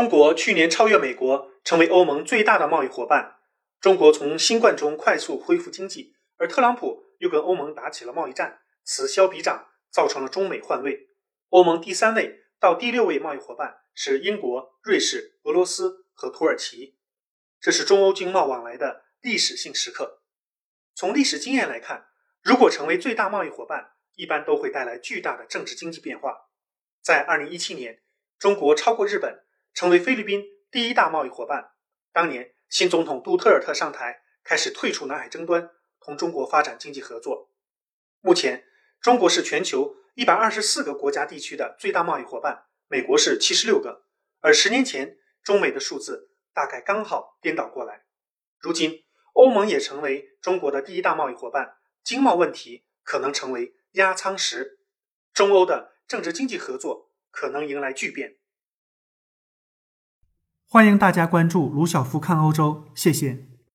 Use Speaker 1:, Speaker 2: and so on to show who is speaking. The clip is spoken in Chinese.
Speaker 1: 中国去年超越美国，成为欧盟最大的贸易伙伴。中国从新冠中快速恢复经济，而特朗普又跟欧盟打起了贸易战，此消彼长，造成了中美换位。欧盟第三位到第六位贸易伙伴是英国、瑞士、俄罗斯和土耳其，这是中欧经贸往来的历史性时刻。从历史经验来看，如果成为最大贸易伙伴，一般都会带来巨大的政治经济变化。在二零一七年，中国超过日本。成为菲律宾第一大贸易伙伴。当年新总统杜特尔特上台，开始退出南海争端，同中国发展经济合作。目前，中国是全球一百二十四个国家地区的最大贸易伙伴，美国是七十六个。而十年前，中美的数字大概刚好颠倒过来。如今，欧盟也成为中国的第一大贸易伙伴，经贸问题可能成为压舱石，中欧的政治经济合作可能迎来巨变。
Speaker 2: 欢迎大家关注卢晓夫看欧洲，谢谢。